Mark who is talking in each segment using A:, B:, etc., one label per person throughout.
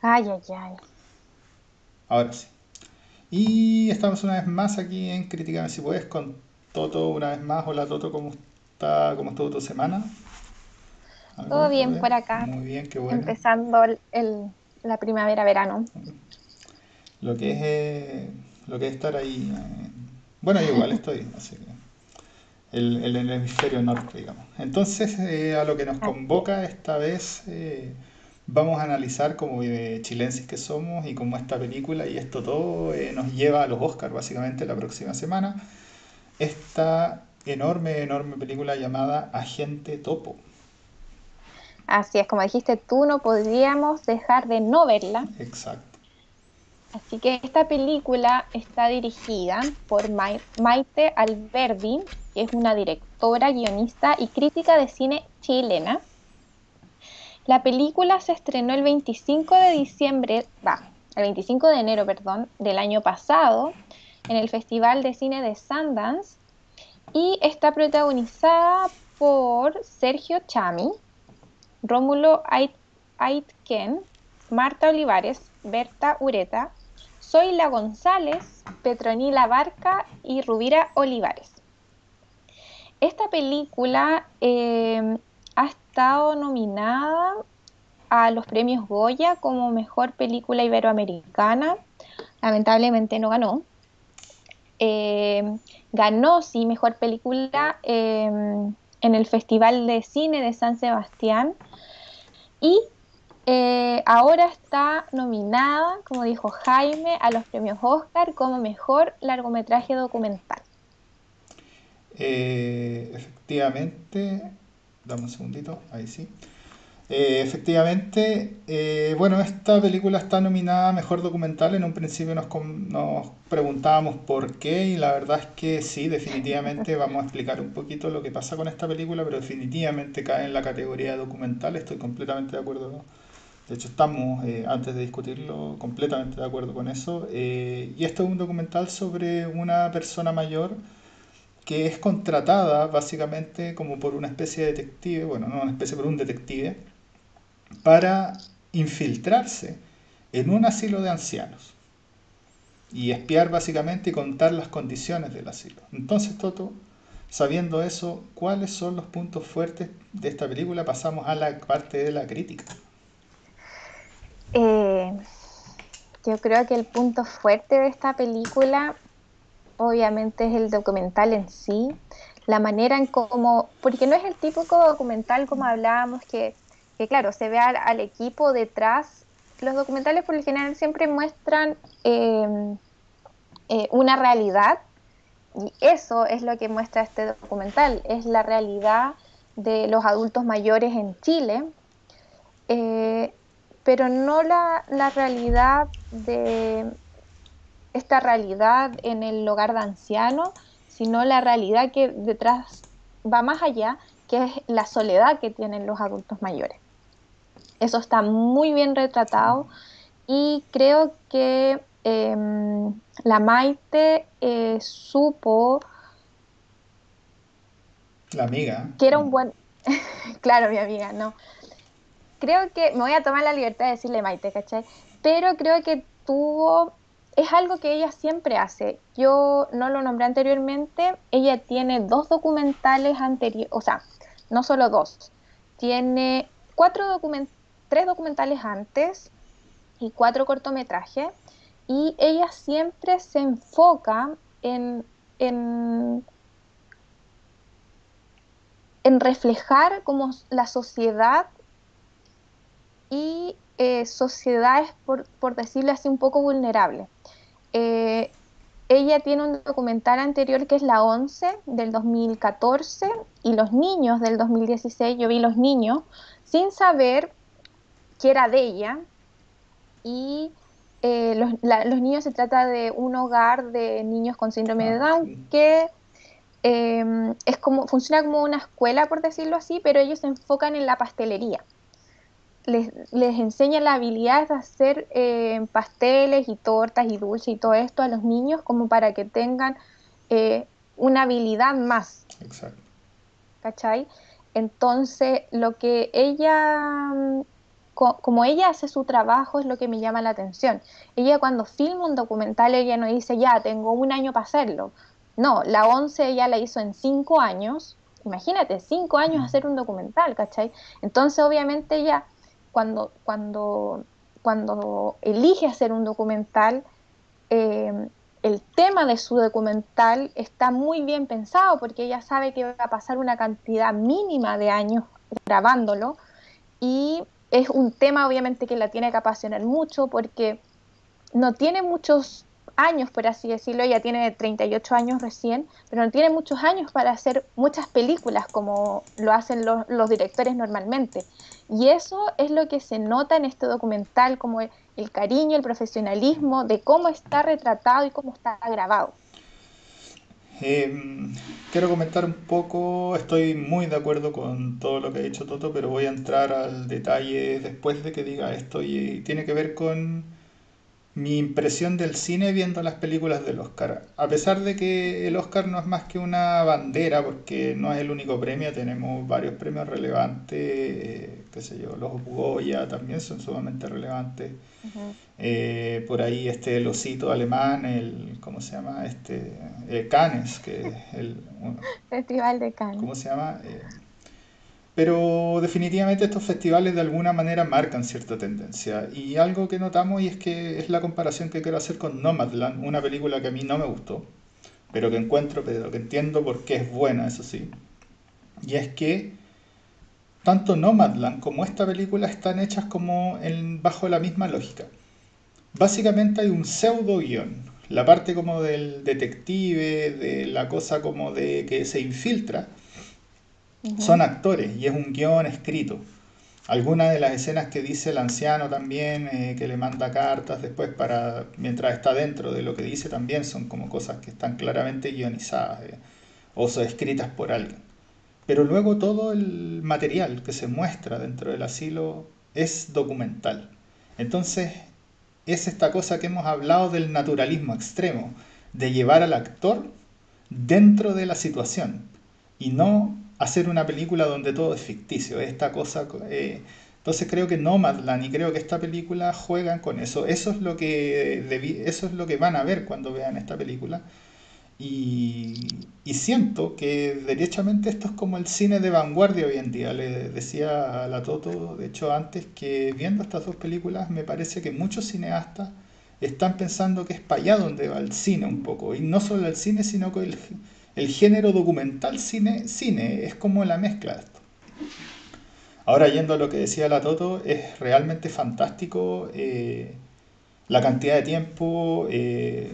A: Ay, ay, ay.
B: Ahora sí. Y estamos una vez más aquí en Críticame si puedes con Toto una vez más. Hola Toto, ¿cómo está? ¿Cómo estuvo tu semana?
A: Todo bien por acá.
B: Muy bien, qué bueno.
A: Empezando el, la primavera-verano.
B: Lo que es eh, lo que es estar ahí. Eh, bueno, igual estoy, así que el, el, hemisferio norte, digamos. Entonces, eh, a lo que nos convoca esta vez vamos a analizar como chilenses que somos y cómo esta película y esto todo eh, nos lleva a los Oscars básicamente la próxima semana. Esta enorme, enorme película llamada Agente Topo.
A: Así es, como dijiste tú, no podríamos dejar de no verla.
B: Exacto.
A: Así que esta película está dirigida por Maite Alberdi, que es una directora, guionista y crítica de cine chilena la película se estrenó el 25 de diciembre, va, el 25 de enero, perdón, del año pasado en el Festival de Cine de Sundance y está protagonizada por Sergio Chami, Rómulo Aitken, Marta Olivares, Berta Ureta, Zoila González, Petronila Barca y Rubira Olivares. Esta película eh, estado nominada a los premios Goya como mejor película iberoamericana. Lamentablemente no ganó. Eh, ganó, sí, mejor película eh, en el Festival de Cine de San Sebastián. Y eh, ahora está nominada, como dijo Jaime, a los premios Oscar como mejor largometraje documental.
B: efectivamente, Dame un segundito, ahí sí. Eh, efectivamente, eh, bueno, esta película está nominada a Mejor Documental. En un principio nos, preguntábamos por qué y la verdad es que sí, definitivamente vamos a explicar un poquito lo que pasa con esta película, pero definitivamente cae en la categoría documental, estoy completamente de acuerdo. De hecho, estamos, eh, antes de discutirlo, completamente de acuerdo con eso. y esto es un documental sobre una persona mayor que es contratada básicamente como por una especie de detective, bueno, no una especie, por un detective, para infiltrarse en un asilo de ancianos y espiar básicamente y contar las condiciones del asilo. Entonces, Toto, sabiendo eso, ¿cuáles son los puntos fuertes de esta película? Pasamos a la parte de la crítica.
A: Eh, yo creo que el punto fuerte de esta película obviamente es el documental en sí, la manera en cómo, porque no es el típico documental como hablábamos que, que claro, se ve al, equipo detrás. Los documentales por el general siempre muestran em, eh, una realidad y eso es lo que muestra este documental, es la realidad de los adultos mayores en Chile, eh, pero no la, la realidad de esta realidad en el hogar de ancianos, sino la realidad que detrás va más allá, que es la soledad que tienen los adultos mayores. Eso está muy bien retratado y creo que em, la Maite eh, supo...
B: La amiga.
A: Que era un buen... claro, mi amiga, no. Creo que me voy a tomar la libertad de decirle Maite, ¿cachai? Pero creo que tuvo es algo que ella siempre hace. Yo no lo nombré anteriormente, ella tiene dos documentales anteriores, o sea, no solo dos, tiene cuatro tres documentales antes y cuatro cortometrajes, y ella siempre se enfoca en, en, reflejar como la sociedad y eh, sociedades, por, por decirlo así, un poco vulnerables. Eh, ella tiene un documental anterior que es La 11 del 2014 y Los Niños del 2016. Yo vi Los Niños sin saber que era de ella. Y eh, los, niños se trata de un hogar de niños con síndrome de ah, Down que em, es como, funciona como una escuela, por decirlo así, pero ellos se enfocan en la pastelería les, les enseña la habilidad de hacer eh, pasteles y tortas y dulces y todo esto a los niños como para que tengan eh, una habilidad más.
B: Exacto.
A: ¿Cachai? Entonces, lo que ella como ella hace su trabajo es lo que me llama la atención. Ella cuando filma un documental, ella no dice, ya, tengo un año para hacerlo. No, la 11 ella la hizo en cinco años. Imagínate, cinco años hacer un documental, ¿cachai? Entonces, obviamente, ella, cuando, cuando, cuando elige hacer un documental, eh, el tema de su documental está muy bien pensado porque ella sabe que va a pasar una cantidad mínima de años grabándolo y es un tema obviamente que la tiene que apasionar mucho porque no tiene muchos años, por así decirlo, ella tiene 38 años recién, pero no tiene muchos años para hacer muchas películas como lo hacen los, directores normalmente. Y eso es lo que se nota en este documental, como el cariño, el profesionalismo de cómo está retratado y cómo está grabado.
B: Em, quiero comentar un poco, estoy muy de acuerdo con todo lo que ha dicho Toto, pero voy a entrar al detalle después de que diga esto y tiene que ver con mi impresión del cine viendo las películas del Oscar. A pesar de que el Oscar no es más que una bandera, porque no es el único premio, tenemos varios premios relevantes, eh, qué sé yo, los Goya también son sumamente relevantes. Eh, por ahí este el osito alemán, el, ¿cómo se llama? Este, eh, Cannes, que es el...
A: Festival de Cannes.
B: ¿Cómo se llama? Pero definitivamente estos festivales de alguna manera marcan cierta tendencia. Y algo que notamos y es que es la comparación que quiero hacer con Nomadland, una película que a mí no me gustó, pero que encuentro, pero que entiendo por qué es buena, eso sí. Y es que tanto Nomadland como esta película están hechas como bajo la misma lógica. Básicamente hay un pseudo guion. La parte como del detective, de la cosa como de que se infiltra, son actores y es un guion escrito. Algunas de las escenas que dice el anciano también, eh, que le manda cartas después para, mientras está dentro de lo que dice también, son como cosas que están claramente guionizadas eh, o son escritas por alguien. Pero luego todo el material que se muestra dentro del asilo es documental. Entonces es esta cosa que hemos hablado del naturalismo extremo, de llevar al actor dentro de la situación y no hacer una película donde todo es ficticio. Esta cosa. Eh, entonces creo que Nomadland y creo que esta película juegan con eso. Eso es lo que eso es lo que van a ver cuando vean esta película. Y, y, siento que derechamente esto es como el cine de vanguardia hoy en día. Le decía a la Toto, de hecho, antes que viendo estas dos películas, me parece que muchos cineastas están pensando que es para allá donde va el cine un poco. Y no solo el cine, sino que el, el género documental cine, cine, es como la mezcla de esto. Ahora yendo a lo que decía la Toto, es realmente fantástico eh, la cantidad de tiempo, eh,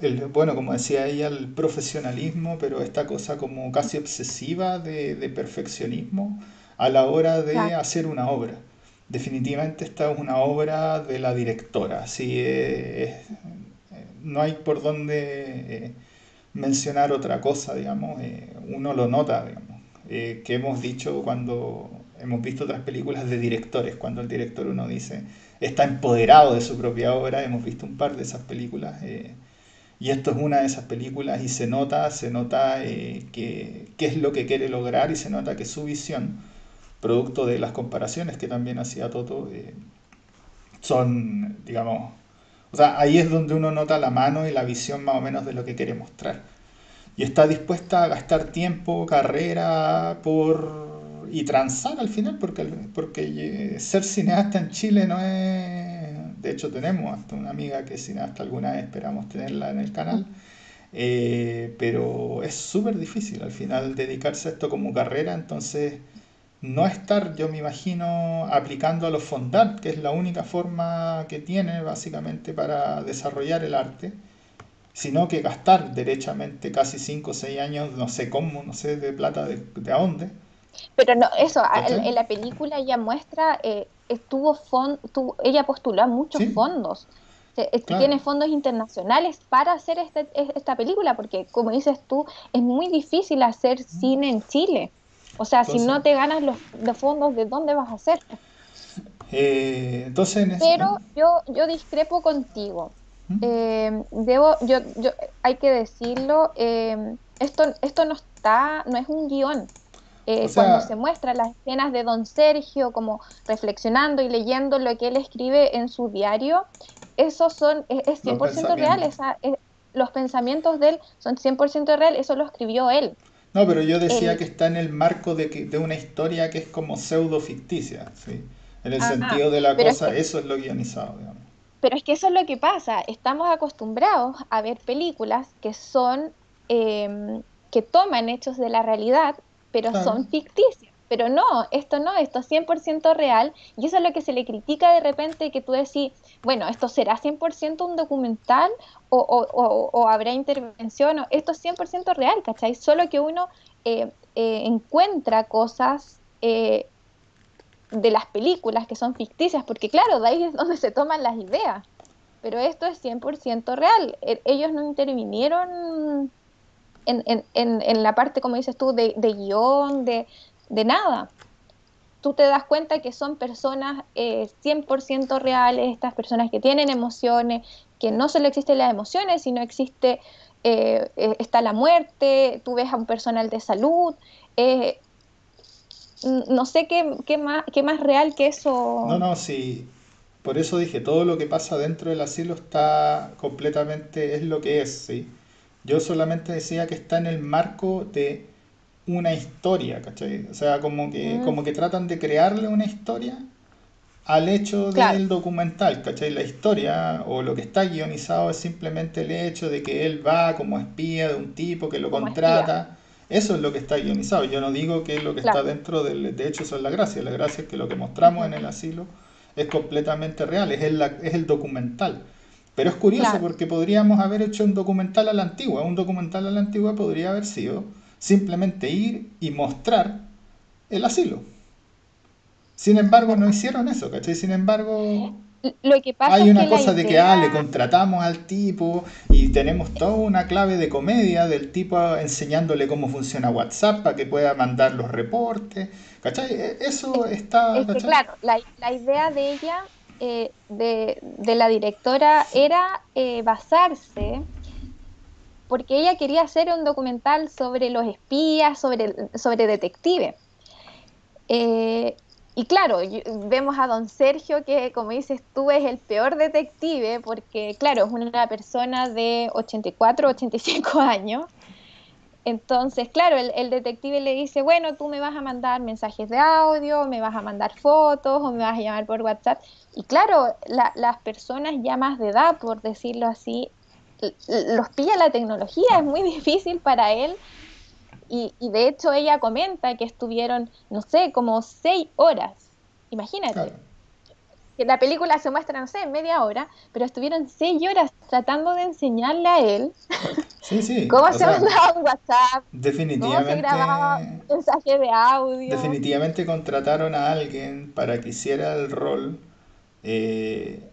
B: el, bueno, como decía ella, el profesionalismo, pero esta cosa como casi obsesiva de, perfeccionismo a la hora de hacer una obra. Definitivamente esta es una obra de la directora, así no hay por dónde mencionar otra cosa, digamos, eh, uno lo nota, digamos, eh, que hemos dicho cuando hemos visto otras películas de directores, cuando el director uno dice está empoderado de su propia obra, hemos visto un par de esas películas, eh, y esto es una de esas películas y se nota, se nota que, qué es lo que quiere lograr y se nota que su visión, producto de las comparaciones que también hacía Toto, son, digamos, o sea, ahí es donde uno nota la mano y la visión más o menos de lo que quiere mostrar. Y está dispuesta a gastar tiempo, carrera, por y transar al final, porque, porque eh, ser cineasta en Chile no es... De hecho tenemos hasta una amiga que es cineasta, alguna vez esperamos tenerla en el canal, eh, pero es súper difícil al final dedicarse a esto como carrera, entonces no estar, yo me imagino, aplicando a los fondant, que es la única forma que tiene básicamente para desarrollar el arte, sino que gastar derechamente casi 5 o 6 años, no sé cómo, no sé de plata de, de a dónde.
A: Pero no, eso, en la película ella muestra, eh, estuvo ella postuló a muchos fondos. Tiene fondos internacionales para hacer este, esta película, porque como dices tú, es muy difícil hacer cine en Chile. O sea, si no te ganas los, fondos, ¿de dónde vas a hacer?
B: Eh, entonces
A: Pero yo, yo discrepo contigo. ¿Mm? Eh, debo, yo, yo, hay que decirlo, eh, esto, esto no está, no es un guion. Eh, cuando se muestran las escenas de don Sergio como reflexionando y leyendo lo que él escribe en su diario, esos son, es, 100% real, esa, los pensamientos de él son 100% real, eso lo escribió él.
B: No, pero yo decía que está en el marco de, que, de una historia que es como pseudo ficticia, ¿sí? En el sentido de la cosa, eso es lo guionizado, digamos.
A: Pero es que eso es lo que pasa, estamos acostumbrados a ver películas que son, em, que toman hechos de la realidad, pero son ficticios. Pero no, esto no, esto es 100% real y eso es lo que se le critica de repente que tú decís, bueno, ¿esto será 100% un documental o, o, o, habrá intervención? Esto es 100% real, ¿cachai? Solo que uno eh, eh, encuentra cosas eh, de las películas que son ficticias, porque claro, de ahí es donde se toman las ideas. Pero esto es 100% real. E, ellos no intervinieron en, en, en, la parte, como dices tú, de, de guion, de, de nada. Tú te das cuenta que son personas 100% eh, reales, estas personas que tienen emociones, que no solo existen las emociones, sino existe, eh, eh, está la muerte, tú ves a un personal de salud. no sé qué, qué, más, qué más real que eso.
B: No, no, sí. Por eso dije, todo lo que pasa dentro del asilo está completamente, es lo que es, ¿sí? Yo solamente decía que está en el marco de una historia, ¿cachai? O sea, como que, mm. como que tratan de crearle una historia al hecho del documental, ¿cachai? La historia o lo que está guionizado es simplemente el hecho de que él va como espía de un tipo que lo contrata. Eso es lo que está guionizado. Yo no digo que lo que está dentro del... De hecho, eso es la gracia. La gracia es que lo que mostramos en el asilo es completamente real, es el, es el documental. Pero es curioso porque podríamos haber hecho un documental a la antigua. Un documental a la antigua podría haber sido simplemente ir y mostrar el asilo. Sin embargo, no hicieron eso, ¿cachai? Sin embargo,
A: lo que pasa
B: hay una cosa de que ah, le contratamos al tipo y tenemos toda una clave de comedia del tipo enseñándole cómo funciona WhatsApp para que pueda mandar los reportes. ¿Cachai? E, eso está...
A: Es claro, la, la, idea de ella, eh, de, de, la directora, era eh, basarse porque ella quería hacer un documental sobre los espías, sobre, sobre detectives. Eh, y claro, vemos a don Sergio que, como dices tú, es el peor detective, porque claro, es una persona de 84, 85 años. Entonces, claro, el, detective le dice, bueno, tú me vas a mandar mensajes de audio, me vas a mandar fotos o me vas a llamar por WhatsApp. Y claro, las personas ya más de edad, por decirlo así, los pilla la tecnología, es muy difícil para él. Y, de hecho ella comenta que estuvieron, no sé, como seis horas. Imagínate. Que la película se muestra, no sé, media hora, pero estuvieron seis horas tratando de enseñarle a él cómo se mandaba un WhatsApp,
B: definitivamente, cómo se
A: grababa mensaje de audio.
B: Definitivamente contrataron a alguien para que hiciera el rol eh,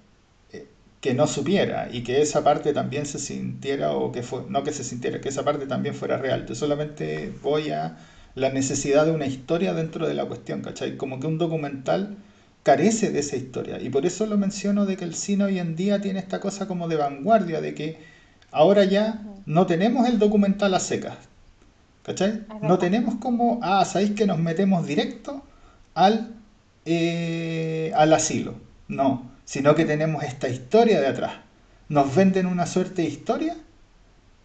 B: que no supiera y que esa parte también se sintiera o que fue, no que se sintiera, que esa parte también fuera real. Yo solamente voy a la necesidad de una historia dentro de la cuestión, ¿cachai? Como que un documental carece de esa historia y por eso lo menciono de que el cine hoy en día tiene esta cosa como de vanguardia, de que ahora ya no tenemos el documental a secas, ¿cachai? No tenemos como, ah, ¿sabéis que nos metemos directo al, eh, al asilo? No sino que tenemos esta historia de atrás. Nos venden una suerte de historia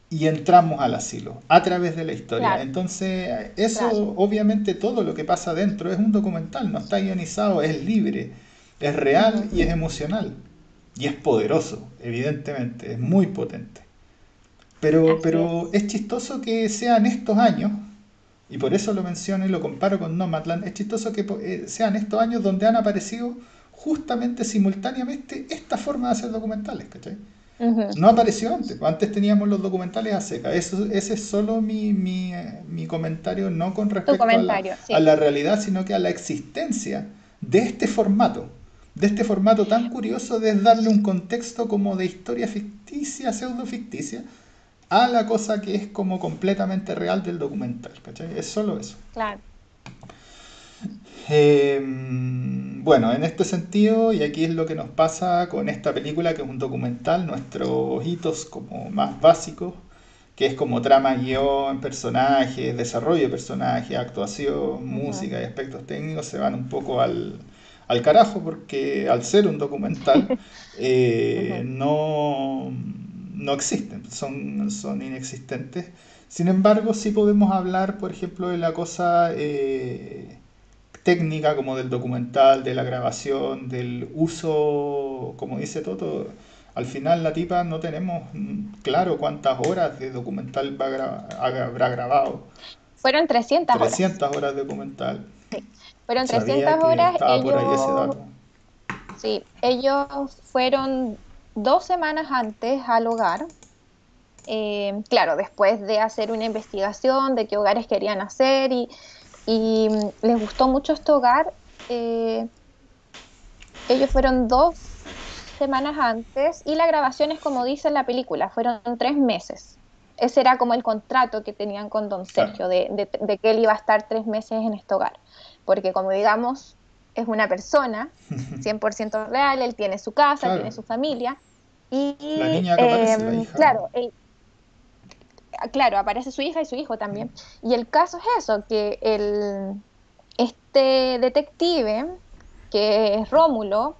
B: y entramos al asilo a través de la historia. Entonces, eso obviamente todo lo que pasa dentro es un documental, no está guionizado, es libre, es real y es emocional. Y es poderoso, evidentemente, es muy potente. Pero, pero es. chistoso que sean estos años, y por eso lo menciono y lo comparo con Nomadland, es chistoso que eh, sean estos años donde han aparecido justamente simultáneamente esta forma de hacer documentales, ¿cachai? No apareció antes, antes teníamos los documentales a seca. Eso, ese es solo mi, mi, mi comentario, no con respecto a la, a la, realidad, sino que a la existencia de este formato, de este formato tan curioso de darle un contexto como de historia ficticia, pseudo ficticia, a la cosa que es como completamente real del documental, ¿cachai? Es solo eso.
A: Claro.
B: Em, bueno, en este sentido, y aquí es lo que nos pasa con esta película, que es un documental, nuestros hitos como más básicos, que es como trama, guion, personajes, desarrollo de personajes, actuación, música y aspectos técnicos, se van un poco al, al carajo porque al ser un documental eh, no, no existen, son, son inexistentes. Sin embargo, sí podemos hablar, por ejemplo, de la cosa eh, técnica como del documental, de la grabación, del uso, como dice Toto, al final la tipa no tenemos claro cuántas horas de documental va habrá grabado.
A: Fueron 300
B: horas. 300 horas de documental.
A: Sí. Fueron 300 horas. Ellos, Sí, ellos fueron dos semanas antes al hogar. Eh, claro, después de hacer una investigación de qué hogares querían hacer y, y les gustó mucho este hogar. Eh, ellos fueron dos semanas antes y la grabación es como dice en la película, fueron tres meses. Ese era como el contrato que tenían con don Sergio, de, que él iba a estar tres meses en este hogar. Porque como digamos, es una persona 100% real, él tiene su casa, tiene su familia. Y,
B: la niña aparece, la hija.
A: Claro, claro, aparece su hija y su hijo también. Y el caso es eso, que el, este detective, que es Rómulo,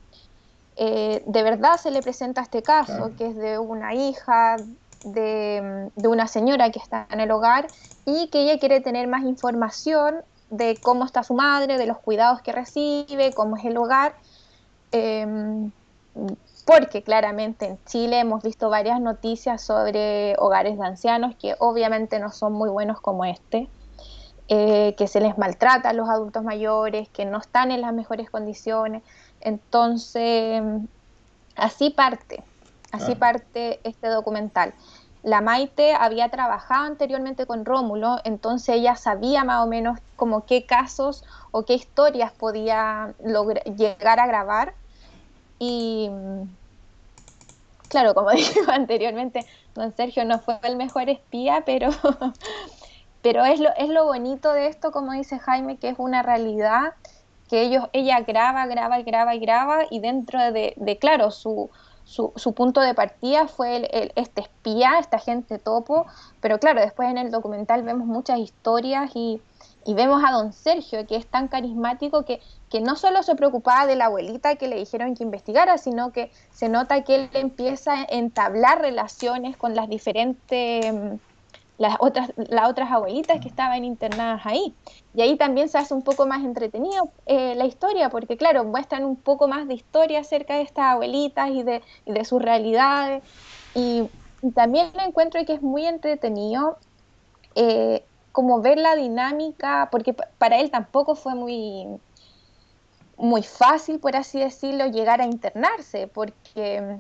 A: eh, de verdad se le presenta este caso, que es de una hija de, una señora que está en el hogar y que ella quiere tener más información de cómo está su madre, de los cuidados que recibe, cómo es el hogar, em, porque claramente en Chile hemos visto varias noticias sobre hogares de ancianos que obviamente no son muy buenos como este. Eh, que se les maltrata a los adultos mayores, que no están en las mejores condiciones. Entonces, así parte, así parte este documental. La Maite había trabajado anteriormente con Rómulo, entonces ella sabía más o menos como qué casos o qué historias podía llegar a grabar. Y claro, como dije anteriormente, don Sergio no fue el mejor espía, pero, pero es, lo, es lo bonito de esto, como dice Jaime, que es una realidad que ellos, ella graba, graba y graba y graba y dentro de, claro, su, su, su, punto de partida fue el, este espía, esta gente topo, pero claro, después en el documental vemos muchas historias y, y vemos a don Sergio, que es tan carismático que, que no solo se preocupaba de la abuelita que le dijeron que investigara, sino que se nota que él empieza a entablar relaciones con las diferentes las otras, las otras abuelitas que estaban internadas ahí. Y ahí también se hace un poco más entretenido eh, la historia, porque claro, muestran un poco más de historia acerca de estas abuelitas y de, de sus realidades. Y, también encuentro que es muy entretenido eh, como ver la dinámica, porque para él tampoco fue muy, muy fácil, por así decirlo, llegar a internarse, porque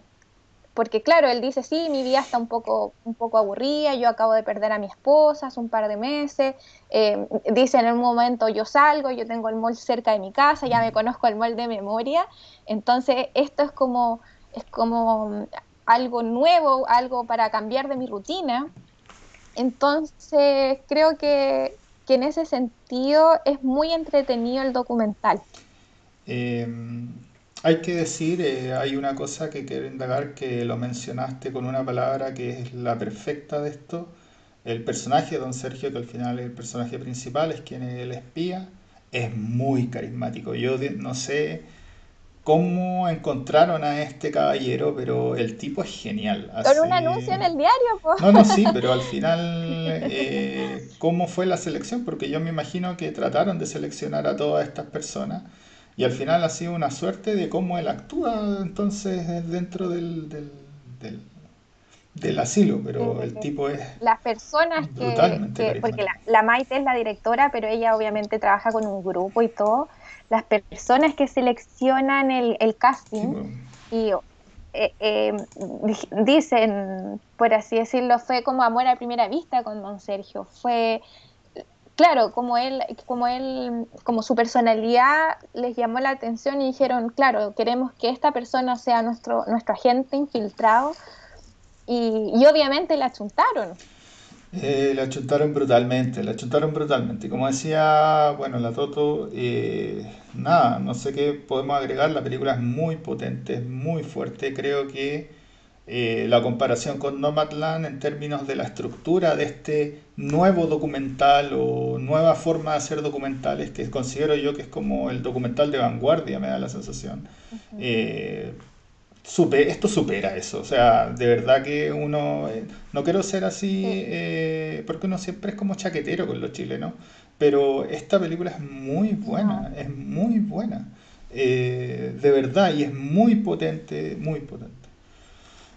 A: porque claro, él dice, sí, mi vida está un poco, un poco aburrida, yo acabo de perder a mi esposa hace un par de meses, eh, dice en un momento yo salgo, yo tengo el mall cerca de mi casa, ya me conozco el mall de memoria, entonces esto es como, es como algo nuevo, algo para cambiar de mi rutina, entonces creo que, que en ese sentido es muy entretenido el documental.
B: Eh hay que decir, eh, hay una cosa que quiero indagar que lo mencionaste con una palabra que es la perfecta de esto. El personaje de Don Sergio, que al final es el personaje principal, es quien es el espía, es muy carismático. Yo no sé cómo encontraron a este caballero, pero el tipo es genial.
A: Con un anuncio en el diario.
B: No, no, sí, pero al final, eh, ¿cómo fue la selección? Porque yo me imagino que trataron de seleccionar a todas estas personas y al final ha sido una suerte de cómo él actúa entonces dentro del, del, asilo, pero el tipo es...
A: Las personas que... porque la, Maite es la directora, pero ella obviamente trabaja con un grupo y todo. Las personas que seleccionan el, casting y eh, eh, dicen, por así decirlo, fue como amor a primera vista con don Sergio. Fue claro, como él, como él, como su personalidad les llamó la atención y dijeron, claro, queremos que esta persona sea nuestro, nuestro agente infiltrado y, obviamente la achuntaron.
B: Eh, la achuntaron brutalmente, la achuntaron brutalmente. Como decía, bueno, la Toto, eh, nada, no sé qué podemos agregar, la película es muy potente, es muy fuerte, creo que eh, la comparación con Nomadland en términos de la estructura de este nuevo documental o nueva forma de hacer documentales que considero yo que es como el documental de vanguardia, me da la sensación. Eh, esto supera eso, o sea, de verdad que uno, eh, no quiero ser así, porque uno siempre es como chaquetero con los chilenos, pero esta película es muy buena, es muy buena, de verdad, y es muy potente, muy potente.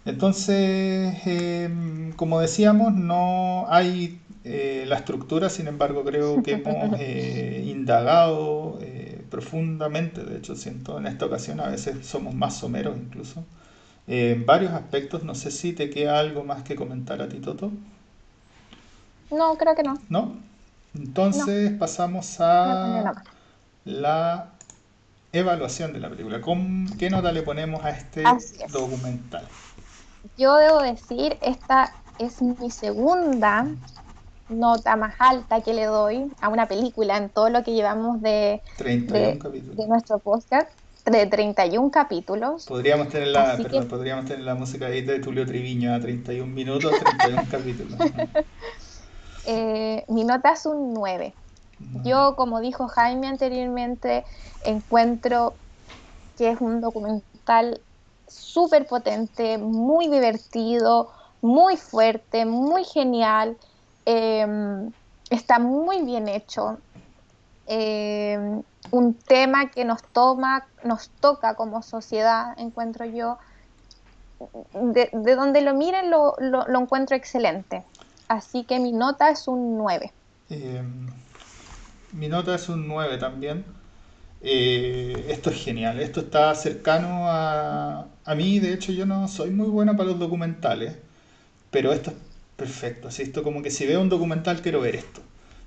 B: Entonces, em, como decíamos, no hay eh, la estructura, sin embargo, creo que hemos eh, indagado eh, profundamente, de hecho, siento en esta ocasión, a veces somos más someros incluso, en varios aspectos. No sé si te queda algo más que comentar a ti, Toto.
A: No, creo que no.
B: ¿No? Entonces pasamos a la evaluación de la película. ¿Qué nota le ponemos a este documental?
A: Yo debo decir, esta es mi segunda nota más alta que le doy a una película en todo lo que llevamos de, de, nuestro podcast de 31 capítulos.
B: Podríamos tener la, podríamos tener la música ahí de Tulio Triviño a 31 minutos, 31 capítulos.
A: Eh, mi nota es un 9. Yo, como dijo Jaime anteriormente, encuentro que es un documental súper potente, muy divertido, muy fuerte, muy genial. Em, está muy bien hecho. Em, un tema que nos toma, nos toca como sociedad, encuentro yo. De, donde lo miren lo, lo, encuentro excelente. Así que mi nota es un 9.
B: Em, mi nota es un 9 también. Eh, esto es genial, esto está cercano a, a mí, de hecho yo no soy muy bueno para los documentales, pero esto es perfecto, así esto como que si veo un documental quiero ver esto.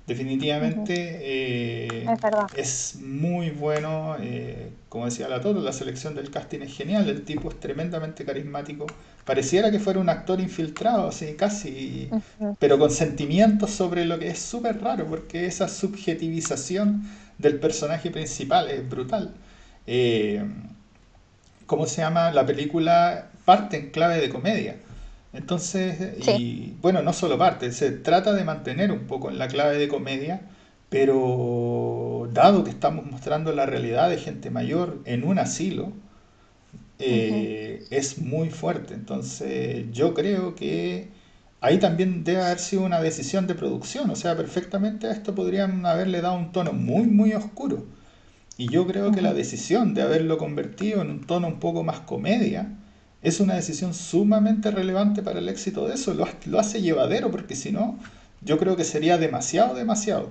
B: Definitivamente eh, es, muy bueno, eh, como decía la Toto, la selección del casting es genial, el tipo es tremendamente carismático, pareciera que fuera un actor infiltrado, así casi, pero con sentimientos sobre lo que es súper raro, porque esa subjetivización del personaje principal, es brutal. Eh, ¿Cómo se llama? La película parte en clave de comedia. Entonces, y bueno, no solo parte, se trata de mantener un poco en la clave de comedia, pero dado que estamos mostrando la realidad de gente mayor en un asilo, eh, es muy fuerte. Entonces, yo creo que ahí también debe haber sido una decisión de producción, o sea, perfectamente a esto podrían haberle dado un tono muy, muy oscuro. Y yo creo que la decisión de haberlo convertido en un tono un poco más comedia es una decisión sumamente relevante para el éxito de eso, lo, hace llevadero, porque si no, yo creo que sería demasiado, demasiado.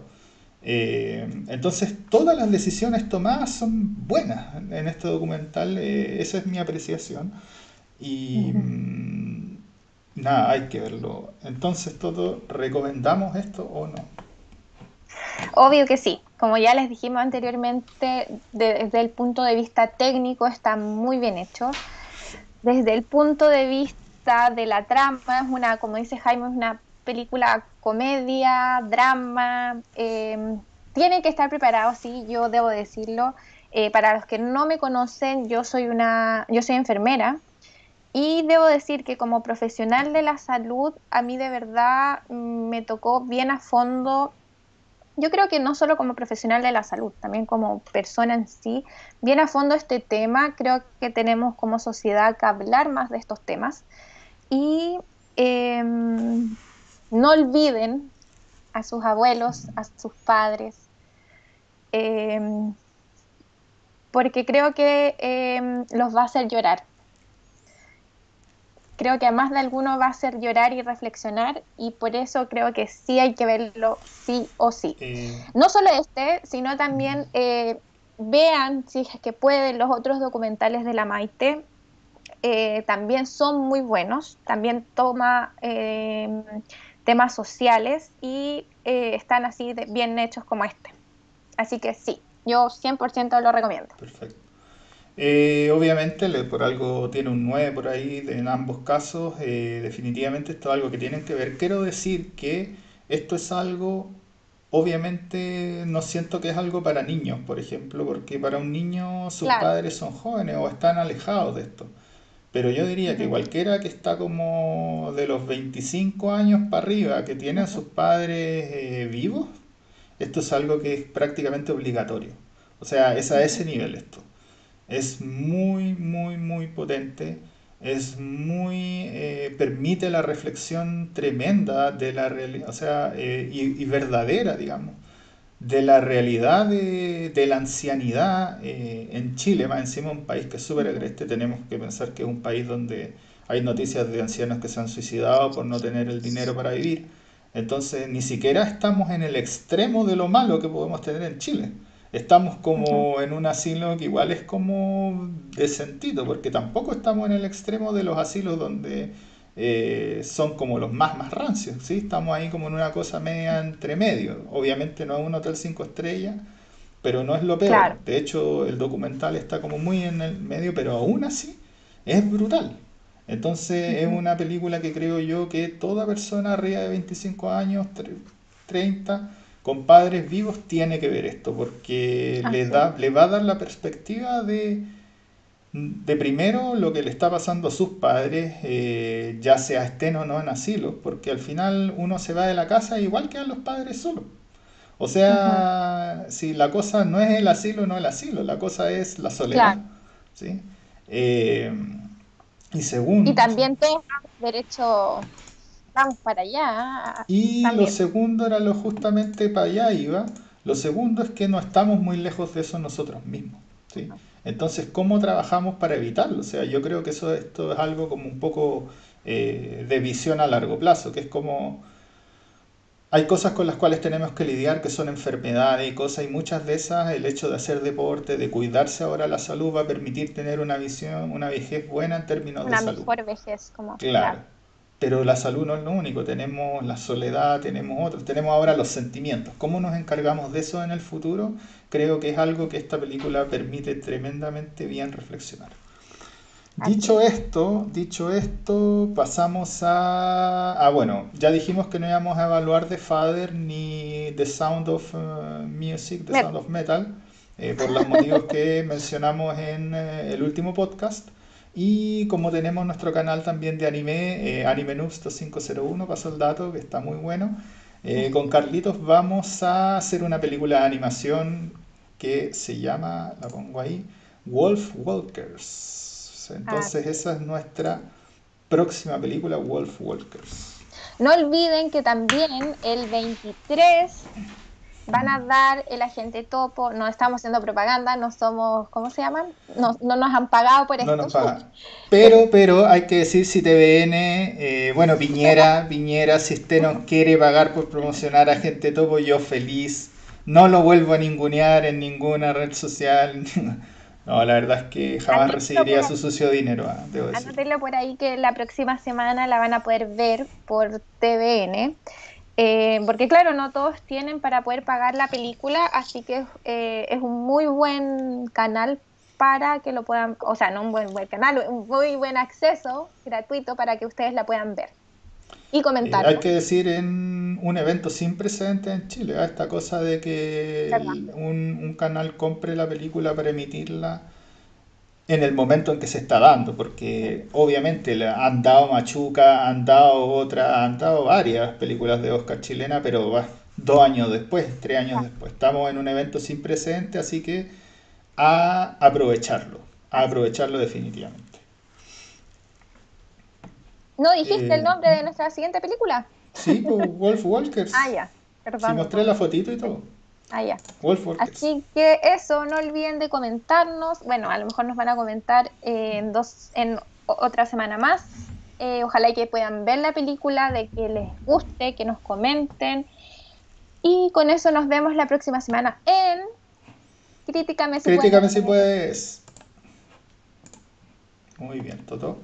B: Eh, entonces, todas las decisiones tomadas son buenas en este documental, eh, esa es mi apreciación. Y nada, hay que verlo. Entonces, ¿todo recomendamos esto o no?
A: Obvio que sí. Como ya les dijimos anteriormente, desde el punto de vista técnico está muy bien hecho. Desde el punto de vista de la trama, es una, como dice Jaime, es una película comedia, drama. Em, tienen que estar preparados, sí, yo debo decirlo. Eh, para los que no me conocen, yo soy una, yo soy enfermera, y debo decir que como profesional de la salud, a mí de verdad mm, me tocó bien a fondo, yo creo que no solo como profesional de la salud, también como persona en sí, bien a fondo este tema, creo que tenemos como sociedad que hablar más de estos temas. Y em, no olviden a sus abuelos, a sus padres, em, porque creo que em, los va a hacer llorar creo que a más de alguno va a hacer llorar y reflexionar y por eso creo que sí hay que verlo sí o sí. No solo este, sino también eh, vean, si es que pueden, los otros documentales de la Maite. Eh, también son muy buenos, también toma eh, temas sociales y están así bien hechos como este. Así que sí, yo 100% lo recomiendo.
B: Perfecto. Eh, obviamente, por algo tiene un 9 por ahí en ambos casos. Eh, definitivamente esto es algo que tienen que ver. Quiero decir que esto es algo, obviamente no siento que es algo para niños, por ejemplo, porque para un niño sus padres son jóvenes o están alejados de esto. Pero yo diría que cualquiera que está como de los 25 años para arriba, que tiene a sus padres eh, vivos, esto es algo que es prácticamente obligatorio. O sea, es a ese nivel esto. Es muy, muy, muy potente. Es muy. Eh, permite la reflexión tremenda de la realidad, o sea, eh, y, verdadera, digamos, de la realidad de, la ancianidad eh, en Chile, más encima un país que es súper agreste. Tenemos que pensar que es un país donde hay noticias de ancianos que se han suicidado por no tener el dinero para vivir. Entonces, ni siquiera estamos en el extremo de lo malo que podemos tener en Chile. Estamos como en un asilo que igual es como de sentido, porque tampoco estamos en el extremo de los asilos donde eh, son como los más más rancios, ¿sí? Estamos ahí como en una cosa media entre medio. Obviamente no es un hotel cinco estrellas, pero no es lo peor. De hecho, el documental está como muy en el medio, pero aún así es brutal. Entonces es una película que creo yo que toda persona arriba de 25 años, 30, con padres vivos, tiene que ver esto, porque le, da, le va a dar la perspectiva de, de primero lo que le está pasando a sus padres, eh, ya sea estén o no en asilo, porque al final uno se va de la casa igual que a los padres solos. O sea, si la cosa no es el asilo, no el asilo, la cosa es la soledad. ¿sí? Eh, y segundo.
A: Y también todos derecho, vamos para allá.
B: Y lo segundo era lo justamente para allá iba. Lo segundo es que no estamos muy lejos de eso nosotros mismos. ¿sí? Entonces, ¿cómo trabajamos para evitarlo? O sea, yo creo que eso esto es algo como un poco eh, de visión a largo plazo, que es como hay cosas con las cuales tenemos que lidiar que son enfermedades y cosas, y muchas de esas, el hecho de hacer deporte, de cuidarse ahora la salud, va a permitir tener una visión, una vejez buena en términos de salud.
A: Una mejor vejez, como.
B: Claro. Pero la salud no es lo único, tenemos la soledad, tenemos otros, tenemos ahora los sentimientos. ¿Cómo nos encargamos de eso en el futuro? Creo que es algo que esta película permite tremendamente bien reflexionar. Dicho esto, dicho esto, pasamos a, Ah, bueno, ya dijimos que no íbamos a evaluar The Father ni The Sound of uh, Music, The Sound of Metal, eh, por los motivos que mencionamos en eh, el último podcast. Y como tenemos nuestro canal también de anime, eh, Anime Noobs 2501, pasó el dato, que está muy bueno. con Carlitos vamos a hacer una película de animación que se llama, la pongo ahí, Wolf Walkers. Entonces ah. esa es nuestra próxima película, Wolf Walkers.
A: No olviden que también el 23 van a dar el agente topo, no estamos haciendo propaganda, no somos, ¿cómo se llaman? No, nos han pagado por esto.
B: Pero, pero hay que decir si TVN, eh, bueno, Piñera, Piñera, si usted nos quiere pagar por promocionar agente topo, yo feliz. No lo vuelvo a ningunear en ninguna red social. No, la verdad es que jamás recibiría su sucio dinero, ah, debo
A: decir. por ahí que la próxima semana la van a poder ver por TVN. Eh, porque claro, no todos tienen para poder pagar la película, así que eh, es un muy buen canal para que lo puedan, o sea, no un buen, buen canal, un muy buen acceso gratuito para que ustedes la puedan ver y comentar.
B: hay que decir en un evento sin precedentes en Chile, ¿eh? esta cosa de que un, canal compre la película para emitirla en el momento en que se está dando, porque obviamente han dado Machuca, han dado otra, han dado varias películas de Oscar chilena, pero va dos años después, tres años después. Estamos en un evento sin precedentes, así que a aprovecharlo, a aprovecharlo definitivamente.
A: ¿No dijiste el eh, nombre de nuestra siguiente película?
B: Sí, pues, Wolf Walkers.
A: ah, ya,
B: perdón. Sí, mostré la fotito y todo.
A: Ah, ya. Así que eso, no olviden de comentarnos. Bueno, a lo mejor nos van a comentar en, dos, en otra semana más. Eh, ojalá que puedan ver la película, de que les guste, que nos comenten. Y con eso nos vemos la próxima semana en Críticame
B: si Críticame si puedes. Muy bien, Toto.